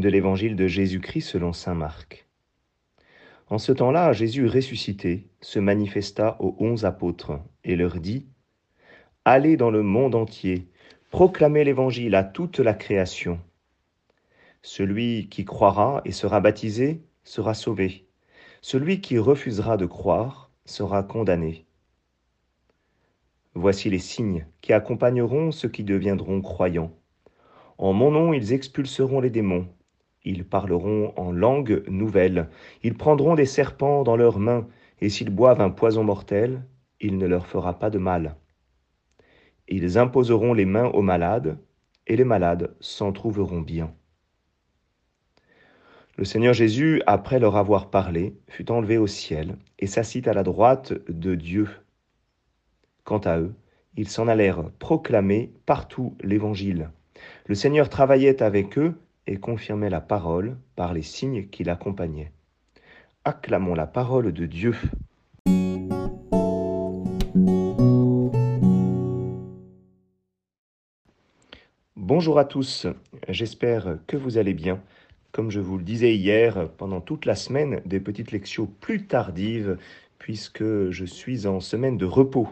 de l'évangile de Jésus-Christ selon Saint Marc. En ce temps-là, Jésus ressuscité se manifesta aux onze apôtres et leur dit, Allez dans le monde entier, proclamez l'évangile à toute la création. Celui qui croira et sera baptisé sera sauvé. Celui qui refusera de croire sera condamné. Voici les signes qui accompagneront ceux qui deviendront croyants. En mon nom, ils expulseront les démons. Ils parleront en langue nouvelle. Ils prendront des serpents dans leurs mains, et s'ils boivent un poison mortel, il ne leur fera pas de mal. Ils imposeront les mains aux malades, et les malades s'en trouveront bien. Le Seigneur Jésus, après leur avoir parlé, fut enlevé au ciel et s'assit à la droite de Dieu. Quant à eux, ils s'en allèrent proclamer partout l'Évangile. Le Seigneur travaillait avec eux et confirmait la parole par les signes qui l'accompagnaient. Acclamons la parole de Dieu. Bonjour à tous, j'espère que vous allez bien. Comme je vous le disais hier, pendant toute la semaine, des petites lections plus tardives, puisque je suis en semaine de repos.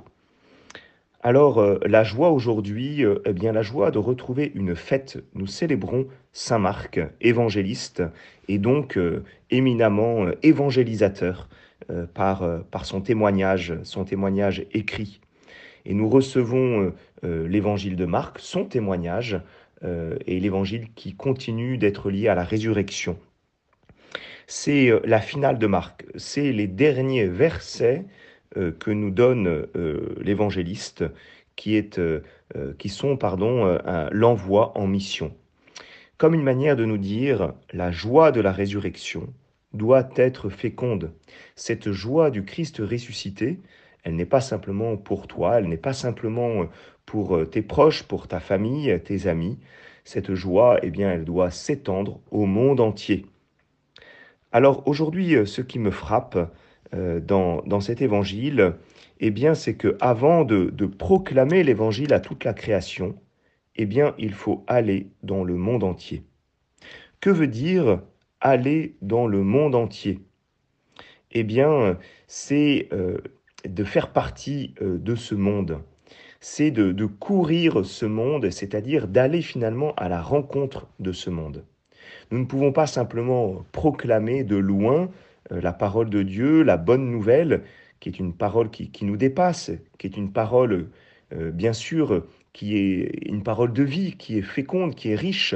Alors, euh, la joie aujourd'hui, euh, eh bien, la joie de retrouver une fête. Nous célébrons Saint Marc, évangéliste, et donc euh, éminemment évangélisateur par, par son témoignage, son témoignage écrit. Et nous recevons l'évangile de Marc, son témoignage, et l'évangile qui continue d'être lié à la résurrection. C'est la finale de Marc, c'est les derniers versets que nous donne euh, l'évangéliste, qui, est, euh, qui sont pardon, l'envoi en mission. Comme une manière de nous dire, la joie de la résurrection doit être féconde. Cette joie du Christ ressuscité, elle n'est pas simplement pour toi, elle n'est pas simplement pour tes proches, pour ta famille, tes amis. Cette joie, eh bien, elle doit s'étendre au monde entier. Alors aujourd'hui, ce qui me frappe, euh, dans, cet évangile, eh bien, c'est que avant de, proclamer l'évangile à toute la création, eh bien, il faut aller dans le monde entier. Que veut dire aller dans le monde entier? Eh bien, c'est euh, de faire partie euh, de ce monde. C'est de, courir ce monde, c'est-à-dire d'aller finalement à la rencontre de ce monde. Nous ne pouvons pas simplement proclamer de loin la parole de Dieu, la bonne nouvelle, qui est une parole qui, nous dépasse, qui est une parole, euh, bien sûr, qui est une parole de vie, qui est féconde, qui est riche.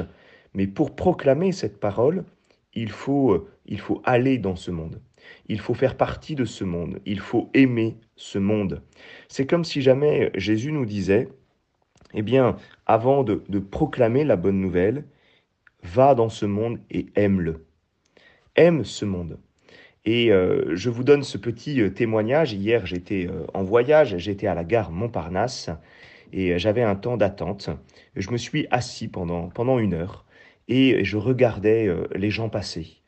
Mais pour proclamer cette parole, il faut, euh, il faut aller dans ce monde. Il faut faire partie de ce monde. Il faut aimer ce monde. C'est comme si jamais Jésus nous disait, eh bien, avant de proclamer la bonne nouvelle, va dans ce monde et aime-le. Aime ce monde. Et euh, je vous donne ce petit euh, témoignage. Hier, j'étais euh, en voyage, j'étais à la gare Montparnasse et j'avais un temps d'attente. Je me suis assis pendant, pendant une heure et je regardais les gens passer.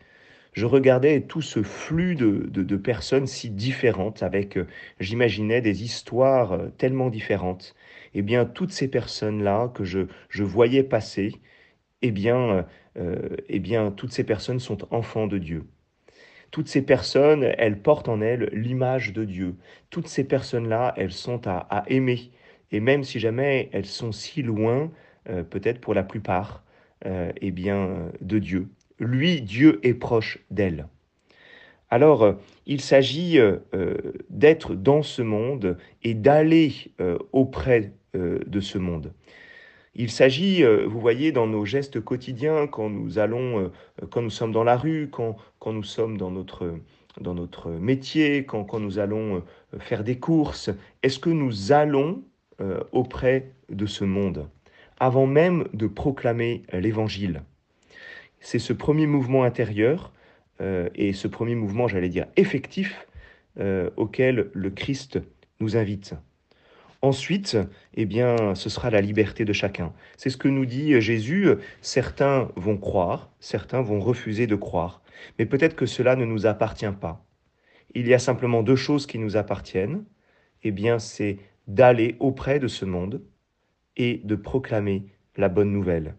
Je regardais tout ce flux de, de, personnes si différentes avec, j'imaginais, des histoires tellement différentes. Eh bien, toutes ces personnes-là que je, je voyais passer, eh bien, eh bien, toutes ces personnes sont enfants de Dieu. Toutes ces personnes, elles portent en elles l'image de Dieu. Toutes ces personnes-là, elles sont à, aimer. Et même si jamais elles sont si loin, euh, peut-être pour la plupart, euh, eh bien, de Dieu. Lui, Dieu est proche d'elles. Alors, euh, il s'agit d'être dans ce monde et d'aller auprès de ce monde. Il s'agit, euh, vous voyez, dans nos gestes quotidiens, quand nous euh, sommes dans la rue, quand, nous sommes dans notre, métier, quand, quand nous allons euh, faire des courses, est-ce que nous allons auprès de ce monde avant même de proclamer l'Évangile? C'est ce premier mouvement intérieur et ce premier mouvement, j'allais dire, effectif auquel le Christ nous invite. Ensuite, eh bien, ce sera la liberté de chacun. C'est ce que nous dit Jésus. Certains vont croire, certains vont refuser de croire. Mais peut-être que cela ne nous appartient pas. Il y a simplement deux choses qui nous appartiennent. Eh bien, c'est d'aller auprès de ce monde et de proclamer la bonne nouvelle.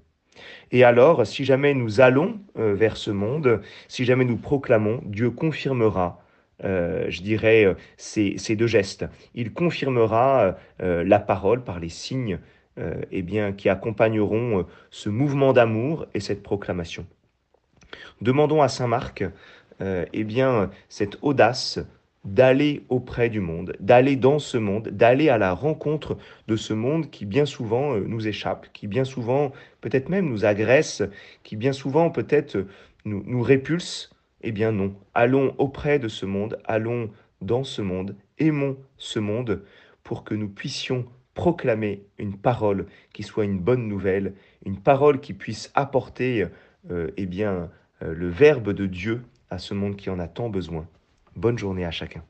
Et alors, si jamais nous allons euh, vers ce monde, si jamais nous proclamons, Dieu confirmera, euh, je dirais, euh, ces, deux gestes. Il confirmera la parole par les signes eh bien, qui accompagneront ce mouvement d'amour et cette proclamation. Demandons à Saint Marc eh bien, cette audace d'aller auprès du monde, d'aller dans ce monde, d'aller à la rencontre de ce monde qui bien souvent euh, nous échappe, qui bien souvent peut-être même nous agresse, qui bien souvent peut-être nous, nous répulse. Eh bien non, allons auprès de ce monde, allons dans ce monde, aimons ce monde pour que nous puissions proclamer une parole qui soit une bonne nouvelle, une parole qui puisse apporter euh, eh bien, euh, le Verbe de Dieu à ce monde qui en a tant besoin. Bonne journée à chacun.